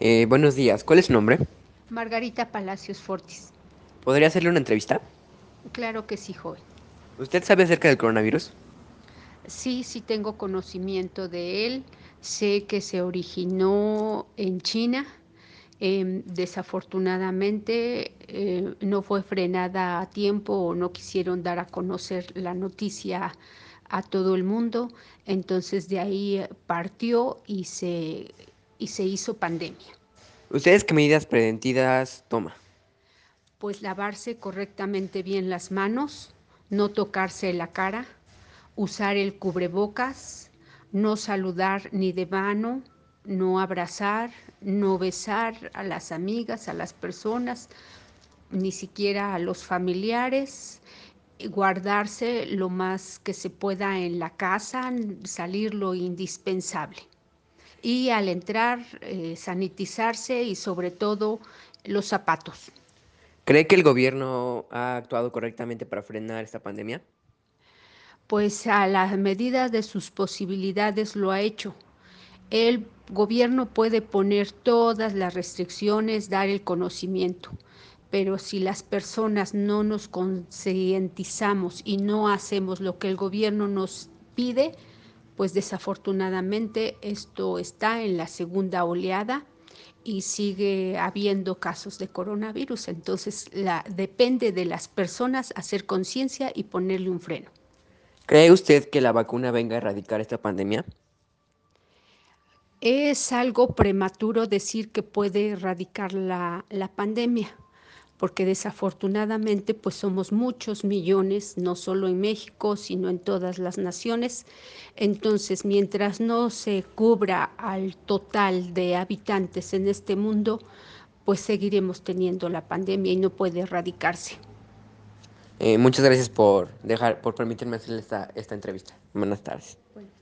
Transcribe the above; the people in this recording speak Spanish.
Eh, buenos días, ¿cuál es su nombre? Margarita Palacios Fortis. ¿Podría hacerle una entrevista? Claro que sí, joven. ¿Usted sabe acerca del coronavirus? Sí, sí tengo conocimiento de él. Sé que se originó en China. Eh, desafortunadamente eh, no fue frenada a tiempo o no quisieron dar a conocer la noticia a todo el mundo. Entonces de ahí partió y se, y se hizo pandemia. ¿Ustedes qué medidas preventivas toma? Pues lavarse correctamente bien las manos, no tocarse la cara, usar el cubrebocas, no saludar ni de mano, no abrazar, no besar a las amigas, a las personas, ni siquiera a los familiares, guardarse lo más que se pueda en la casa, salir lo indispensable. Y al entrar, eh, sanitizarse y sobre todo los zapatos. ¿Cree que el gobierno ha actuado correctamente para frenar esta pandemia? Pues a la medida de sus posibilidades lo ha hecho. El gobierno puede poner todas las restricciones, dar el conocimiento, pero si las personas no nos concientizamos y no hacemos lo que el gobierno nos pide, pues desafortunadamente esto está en la segunda oleada y sigue habiendo casos de coronavirus. Entonces la, depende de las personas hacer conciencia y ponerle un freno. ¿Cree usted que la vacuna venga a erradicar esta pandemia? Es algo prematuro decir que puede erradicar la, la pandemia porque desafortunadamente pues somos muchos millones, no solo en México, sino en todas las naciones. Entonces, mientras no se cubra al total de habitantes en este mundo, pues seguiremos teniendo la pandemia y no puede erradicarse. Eh, muchas gracias por dejar, por permitirme hacer esta, esta entrevista. Buenas tardes. Bueno.